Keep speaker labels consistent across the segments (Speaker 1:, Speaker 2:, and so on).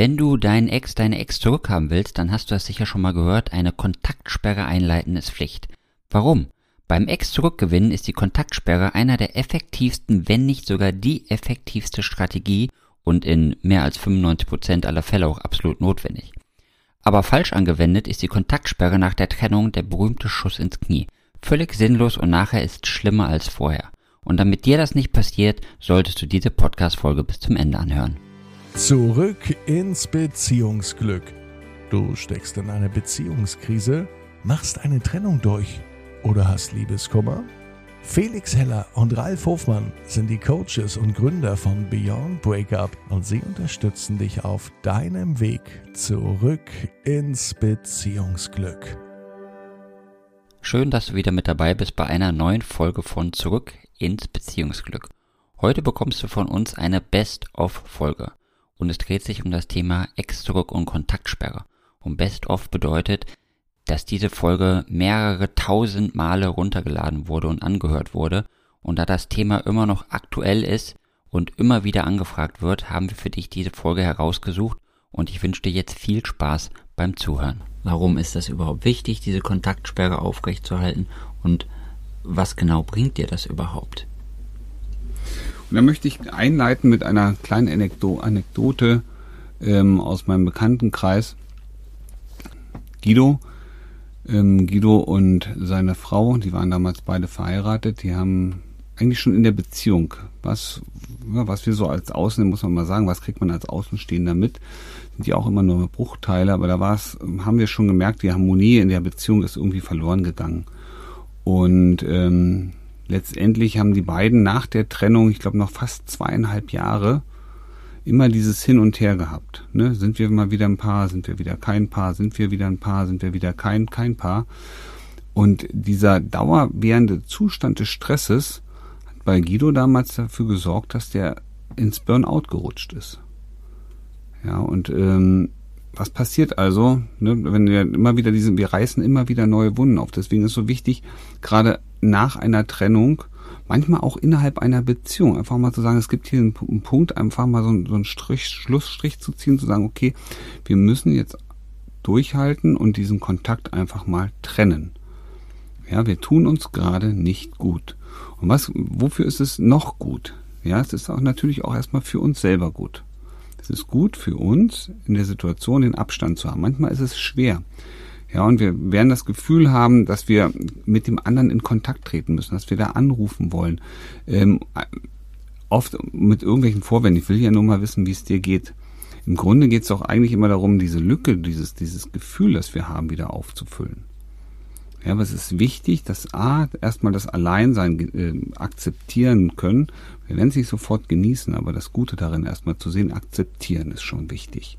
Speaker 1: Wenn du deinen Ex, deine Ex zurückhaben willst, dann hast du das sicher schon mal gehört, eine Kontaktsperre einleiten ist Pflicht. Warum? Beim Ex zurückgewinnen ist die Kontaktsperre einer der effektivsten, wenn nicht sogar die effektivste Strategie und in mehr als 95% aller Fälle auch absolut notwendig. Aber falsch angewendet ist die Kontaktsperre nach der Trennung der berühmte Schuss ins Knie. Völlig sinnlos und nachher ist schlimmer als vorher. Und damit dir das nicht passiert, solltest du diese Podcast-Folge bis zum Ende anhören.
Speaker 2: Zurück ins Beziehungsglück. Du steckst in eine Beziehungskrise, machst eine Trennung durch oder hast Liebeskummer? Felix Heller und Ralf Hofmann sind die Coaches und Gründer von Beyond Breakup und sie unterstützen dich auf deinem Weg zurück ins Beziehungsglück.
Speaker 1: Schön, dass du wieder mit dabei bist bei einer neuen Folge von Zurück ins Beziehungsglück. Heute bekommst du von uns eine Best-of-Folge und es dreht sich um das Thema Ex-Zurück und Kontaktsperre. Und Best-of bedeutet, dass diese Folge mehrere tausend Male runtergeladen wurde und angehört wurde. Und da das Thema immer noch aktuell ist und immer wieder angefragt wird, haben wir für dich diese Folge herausgesucht und ich wünsche dir jetzt viel Spaß beim Zuhören. Warum ist das überhaupt wichtig, diese Kontaktsperre aufrechtzuerhalten und was genau bringt dir das überhaupt?
Speaker 3: Da möchte ich einleiten mit einer kleinen Anekdote ähm, aus meinem Bekanntenkreis. Guido, ähm, Guido und seine Frau, die waren damals beide verheiratet, die haben eigentlich schon in der Beziehung, was, was wir so als Außen, muss man mal sagen, was kriegt man als Außenstehender mit, sind ja auch immer nur Bruchteile, aber da war haben wir schon gemerkt, die Harmonie in der Beziehung ist irgendwie verloren gegangen. Und ähm, letztendlich haben die beiden nach der Trennung, ich glaube noch fast zweieinhalb Jahre, immer dieses Hin und Her gehabt. Ne? Sind wir mal wieder ein Paar, sind wir wieder kein Paar, sind wir wieder ein Paar, sind wir wieder kein, kein Paar. Und dieser dauerwährende Zustand des Stresses hat bei Guido damals dafür gesorgt, dass der ins Burnout gerutscht ist. Ja, und ähm, was passiert also, ne, wenn wir immer wieder diesen, wir reißen immer wieder neue Wunden auf. Deswegen ist so wichtig, gerade nach einer Trennung, manchmal auch innerhalb einer Beziehung, einfach mal zu sagen, es gibt hier einen, einen Punkt, einfach mal so, einen, so einen Strich, Schlussstrich zu ziehen, zu sagen, okay, wir müssen jetzt durchhalten und diesen Kontakt einfach mal trennen. Ja, wir tun uns gerade nicht gut. Und was, wofür ist es noch gut? Ja, es ist auch natürlich auch erstmal für uns selber gut. Es ist gut für uns, in der Situation den Abstand zu haben. Manchmal ist es schwer. Ja, und wir werden das Gefühl haben, dass wir mit dem anderen in Kontakt treten müssen, dass wir da anrufen wollen. Ähm, oft mit irgendwelchen Vorwänden. Ich will ja nur mal wissen, wie es dir geht. Im Grunde geht es doch eigentlich immer darum, diese Lücke, dieses, dieses Gefühl, das wir haben, wieder aufzufüllen. Ja, aber es ist wichtig, dass A, erstmal das Alleinsein äh, akzeptieren können. Wir werden es nicht sofort genießen, aber das Gute darin erstmal zu sehen, akzeptieren ist schon wichtig.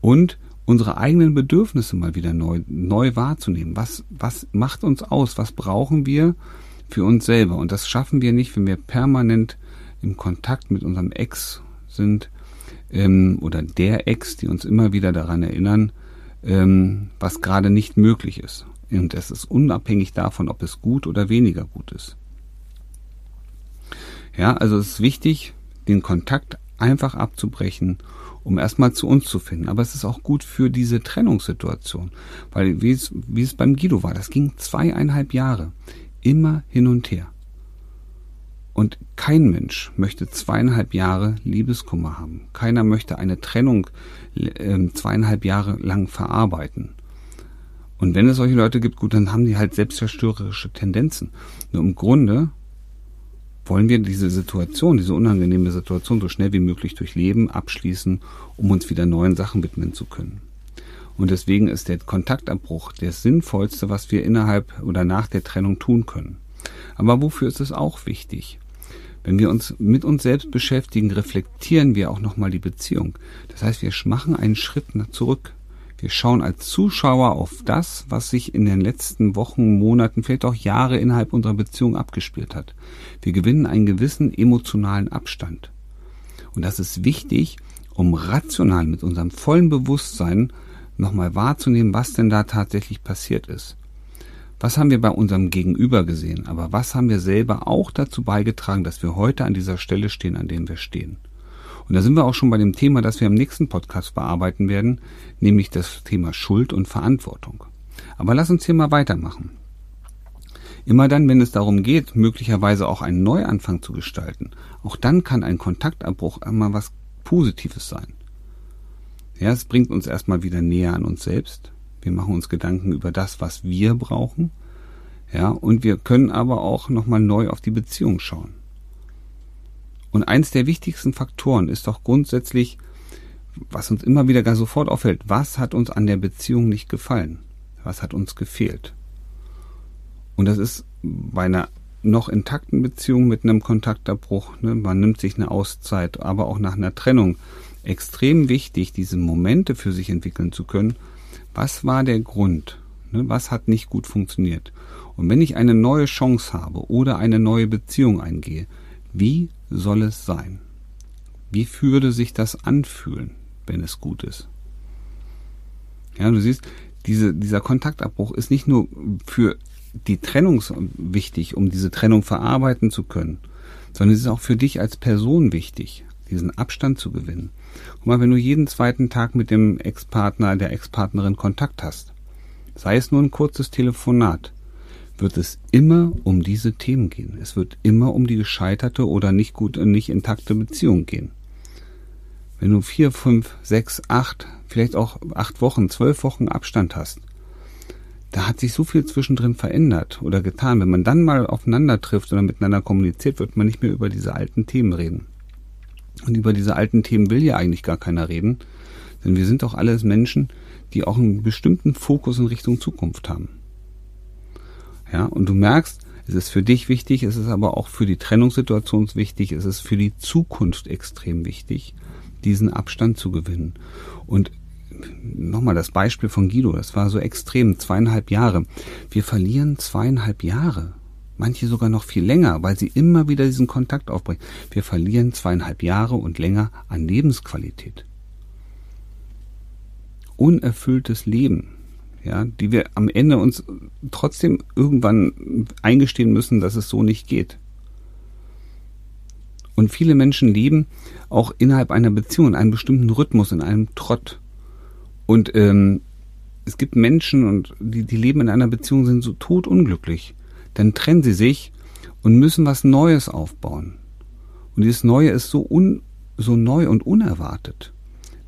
Speaker 3: Und unsere eigenen Bedürfnisse mal wieder neu, neu wahrzunehmen. Was, was macht uns aus? Was brauchen wir für uns selber? Und das schaffen wir nicht, wenn wir permanent im Kontakt mit unserem Ex sind ähm, oder der Ex, die uns immer wieder daran erinnern, ähm, was gerade nicht möglich ist. Und es ist unabhängig davon, ob es gut oder weniger gut ist. Ja, also es ist wichtig, den Kontakt einfach abzubrechen um erstmal zu uns zu finden. Aber es ist auch gut für diese Trennungssituation, weil wie es, wie es beim Guido war, das ging zweieinhalb Jahre, immer hin und her. Und kein Mensch möchte zweieinhalb Jahre Liebeskummer haben. Keiner möchte eine Trennung äh, zweieinhalb Jahre lang verarbeiten. Und wenn es solche Leute gibt, gut, dann haben die halt selbstzerstörerische Tendenzen. Nur im Grunde wollen wir diese Situation, diese unangenehme Situation so schnell wie möglich durchleben, abschließen, um uns wieder neuen Sachen widmen zu können. Und deswegen ist der Kontaktabbruch das Sinnvollste, was wir innerhalb oder nach der Trennung tun können. Aber wofür ist es auch wichtig? Wenn wir uns mit uns selbst beschäftigen, reflektieren wir auch nochmal die Beziehung. Das heißt, wir machen einen Schritt zurück. Wir schauen als Zuschauer auf das, was sich in den letzten Wochen, Monaten, vielleicht auch Jahre innerhalb unserer Beziehung abgespielt hat. Wir gewinnen einen gewissen emotionalen Abstand. Und das ist wichtig, um rational mit unserem vollen Bewusstsein nochmal wahrzunehmen, was denn da tatsächlich passiert ist. Was haben wir bei unserem Gegenüber gesehen, aber was haben wir selber auch dazu beigetragen, dass wir heute an dieser Stelle stehen, an dem wir stehen. Und da sind wir auch schon bei dem Thema, das wir im nächsten Podcast bearbeiten werden, nämlich das Thema Schuld und Verantwortung. Aber lass uns hier mal weitermachen. Immer dann, wenn es darum geht, möglicherweise auch einen Neuanfang zu gestalten, auch dann kann ein Kontaktabbruch einmal was Positives sein. Ja, es bringt uns erstmal wieder näher an uns selbst. Wir machen uns Gedanken über das, was wir brauchen. Ja, und wir können aber auch nochmal neu auf die Beziehung schauen. Und eins der wichtigsten Faktoren ist doch grundsätzlich, was uns immer wieder gar sofort auffällt, was hat uns an der Beziehung nicht gefallen? Was hat uns gefehlt? Und das ist bei einer noch intakten Beziehung mit einem Kontaktabbruch, ne, man nimmt sich eine Auszeit, aber auch nach einer Trennung, extrem wichtig, diese Momente für sich entwickeln zu können. Was war der Grund? Ne, was hat nicht gut funktioniert? Und wenn ich eine neue Chance habe oder eine neue Beziehung eingehe, wie soll es sein? Wie würde sich das anfühlen, wenn es gut ist? Ja, du siehst, diese, dieser Kontaktabbruch ist nicht nur für die Trennung wichtig, um diese Trennung verarbeiten zu können, sondern es ist auch für dich als Person wichtig, diesen Abstand zu gewinnen. Guck mal, wenn du jeden zweiten Tag mit dem Ex-Partner, der Ex-Partnerin Kontakt hast, sei es nur ein kurzes Telefonat, wird es immer um diese Themen gehen. Es wird immer um die gescheiterte oder nicht gut, nicht intakte Beziehung gehen. Wenn du vier, fünf, sechs, acht, vielleicht auch acht Wochen, zwölf Wochen Abstand hast, da hat sich so viel zwischendrin verändert oder getan. Wenn man dann mal aufeinander trifft oder miteinander kommuniziert, wird man nicht mehr über diese alten Themen reden. Und über diese alten Themen will ja eigentlich gar keiner reden, denn wir sind doch alles Menschen, die auch einen bestimmten Fokus in Richtung Zukunft haben. Ja, und du merkst, es ist für dich wichtig, es ist aber auch für die Trennungssituation wichtig, es ist für die Zukunft extrem wichtig, diesen Abstand zu gewinnen. Und nochmal das Beispiel von Guido, das war so extrem, zweieinhalb Jahre. Wir verlieren zweieinhalb Jahre. Manche sogar noch viel länger, weil sie immer wieder diesen Kontakt aufbringen. Wir verlieren zweieinhalb Jahre und länger an Lebensqualität. Unerfülltes Leben ja, die wir am Ende uns trotzdem irgendwann eingestehen müssen, dass es so nicht geht. Und viele Menschen leben auch innerhalb einer Beziehung in einem bestimmten Rhythmus, in einem Trott. Und ähm, es gibt Menschen, und die, die leben in einer Beziehung, sind so totunglücklich. Dann trennen sie sich und müssen was Neues aufbauen. Und dieses Neue ist so, un, so neu und unerwartet.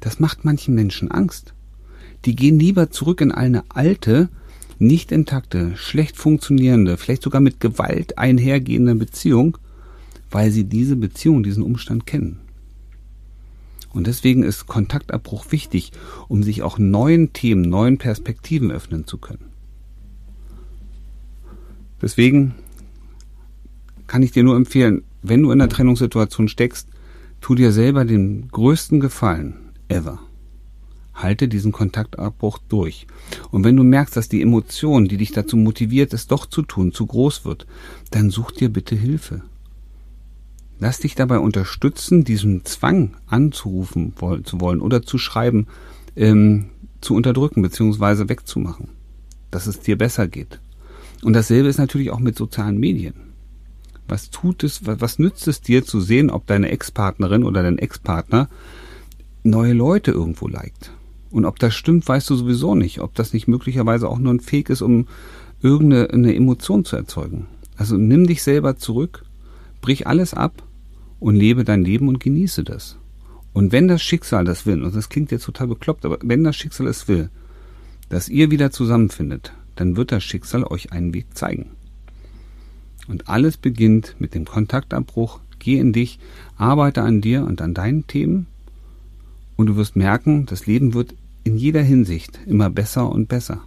Speaker 3: Das macht manchen Menschen Angst die gehen lieber zurück in eine alte, nicht intakte, schlecht funktionierende, vielleicht sogar mit Gewalt einhergehende Beziehung, weil sie diese Beziehung, diesen Umstand kennen. Und deswegen ist Kontaktabbruch wichtig, um sich auch neuen Themen, neuen Perspektiven öffnen zu können. Deswegen kann ich dir nur empfehlen, wenn du in einer Trennungssituation steckst, tu dir selber den größten Gefallen ever halte diesen Kontaktabbruch durch. Und wenn du merkst, dass die Emotion, die dich dazu motiviert, es doch zu tun, zu groß wird, dann such dir bitte Hilfe. Lass dich dabei unterstützen, diesen Zwang anzurufen zu wollen oder zu schreiben, ähm, zu unterdrücken bzw. wegzumachen, dass es dir besser geht. Und dasselbe ist natürlich auch mit sozialen Medien. Was tut es, was nützt es dir zu sehen, ob deine Ex-Partnerin oder dein Ex-Partner neue Leute irgendwo liked? Und ob das stimmt, weißt du sowieso nicht. Ob das nicht möglicherweise auch nur ein Fake ist, um irgendeine Emotion zu erzeugen. Also nimm dich selber zurück, brich alles ab und lebe dein Leben und genieße das. Und wenn das Schicksal das will, und das klingt jetzt total bekloppt, aber wenn das Schicksal es will, dass ihr wieder zusammenfindet, dann wird das Schicksal euch einen Weg zeigen. Und alles beginnt mit dem Kontaktabbruch. Geh in dich, arbeite an dir und an deinen Themen und du wirst merken, das Leben wird in jeder Hinsicht immer besser und besser.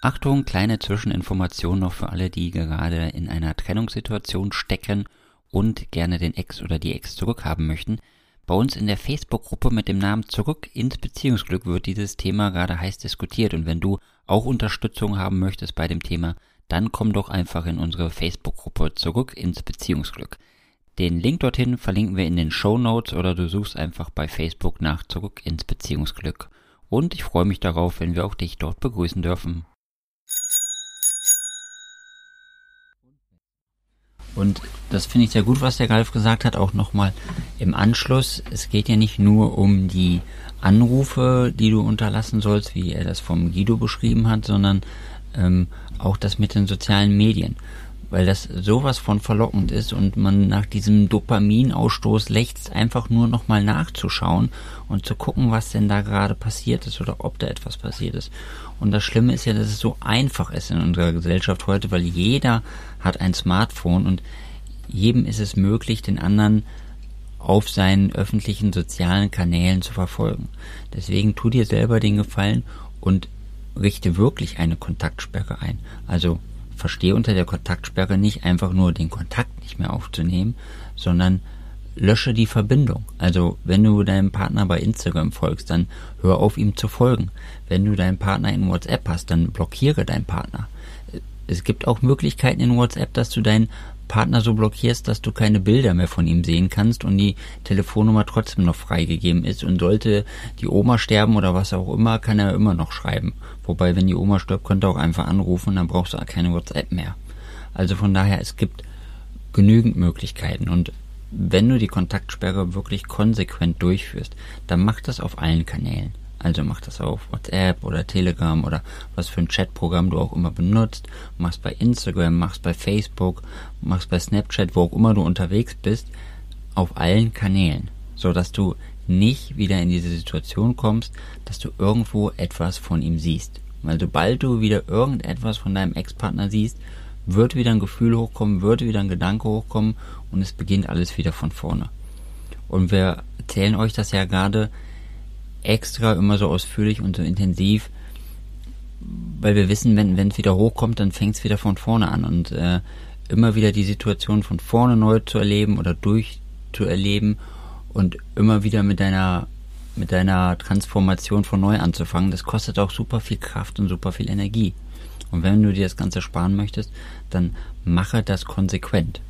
Speaker 1: Achtung, kleine Zwischeninformation noch für alle, die gerade in einer Trennungssituation stecken und gerne den Ex oder die Ex zurückhaben möchten. Bei uns in der Facebook-Gruppe mit dem Namen Zurück ins Beziehungsglück wird dieses Thema gerade heiß diskutiert und wenn du auch Unterstützung haben möchtest bei dem Thema, dann komm doch einfach in unsere Facebook-Gruppe Zurück ins Beziehungsglück. Den Link dorthin verlinken wir in den Show Notes oder du suchst einfach bei Facebook nach Zurück ins Beziehungsglück. Und ich freue mich darauf, wenn wir auch dich dort begrüßen dürfen. Und das finde ich sehr gut, was der Ralf gesagt hat, auch nochmal im Anschluss. Es geht ja nicht nur um die Anrufe, die du unterlassen sollst, wie er das vom Guido beschrieben hat, sondern ähm, auch das mit den sozialen Medien. Weil das sowas von verlockend ist und man nach diesem Dopaminausstoß lechzt, einfach nur nochmal nachzuschauen und zu gucken, was denn da gerade passiert ist oder ob da etwas passiert ist. Und das Schlimme ist ja, dass es so einfach ist in unserer Gesellschaft heute, weil jeder hat ein Smartphone und jedem ist es möglich, den anderen auf seinen öffentlichen sozialen Kanälen zu verfolgen. Deswegen tu dir selber den Gefallen und richte wirklich eine Kontaktsperre ein. Also verstehe unter der Kontaktsperre nicht einfach nur den Kontakt nicht mehr aufzunehmen, sondern lösche die Verbindung. Also wenn du deinem Partner bei Instagram folgst, dann hör auf ihm zu folgen. Wenn du deinen Partner in WhatsApp hast, dann blockiere deinen Partner. Es gibt auch Möglichkeiten in WhatsApp, dass du deinen Partner so blockierst, dass du keine Bilder mehr von ihm sehen kannst und die Telefonnummer trotzdem noch freigegeben ist und sollte die Oma sterben oder was auch immer, kann er immer noch schreiben. Wobei, wenn die Oma stirbt, könnt ihr auch einfach anrufen, dann brauchst du keine WhatsApp mehr. Also von daher, es gibt genügend Möglichkeiten und wenn du die Kontaktsperre wirklich konsequent durchführst, dann mach das auf allen Kanälen. Also mach das auf WhatsApp oder Telegram oder was für ein Chatprogramm du auch immer benutzt. Mach's bei Instagram, mach's bei Facebook, mach's bei Snapchat, wo auch immer du unterwegs bist, auf allen Kanälen, so dass du nicht wieder in diese Situation kommst, dass du irgendwo etwas von ihm siehst. Weil sobald du wieder irgendetwas von deinem Ex-Partner siehst, wird wieder ein Gefühl hochkommen, wird wieder ein Gedanke hochkommen und es beginnt alles wieder von vorne. Und wir erzählen euch das ja gerade extra immer so ausführlich und so intensiv, weil wir wissen, wenn es wieder hochkommt, dann fängt es wieder von vorne an und äh, immer wieder die Situation von vorne neu zu erleben oder durchzuerleben und immer wieder mit deiner mit deiner Transformation von neu anzufangen, das kostet auch super viel Kraft und super viel Energie. Und wenn du dir das Ganze sparen möchtest, dann mache das konsequent.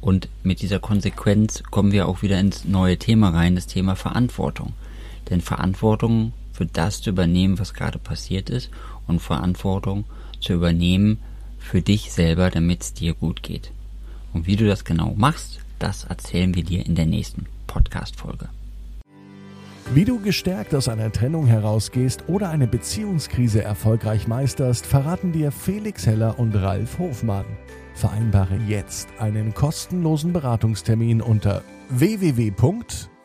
Speaker 1: Und mit dieser Konsequenz kommen wir auch wieder ins neue Thema rein, das Thema Verantwortung. Denn Verantwortung für das zu übernehmen, was gerade passiert ist und Verantwortung zu übernehmen für dich selber, damit es dir gut geht. Und wie du das genau machst, das erzählen wir dir in der nächsten Podcast-Folge.
Speaker 2: Wie du gestärkt aus einer Trennung herausgehst oder eine Beziehungskrise erfolgreich meisterst, verraten dir Felix Heller und Ralf Hofmann. Vereinbare jetzt einen kostenlosen Beratungstermin unter www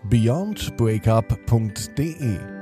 Speaker 2: beyondbreakup.de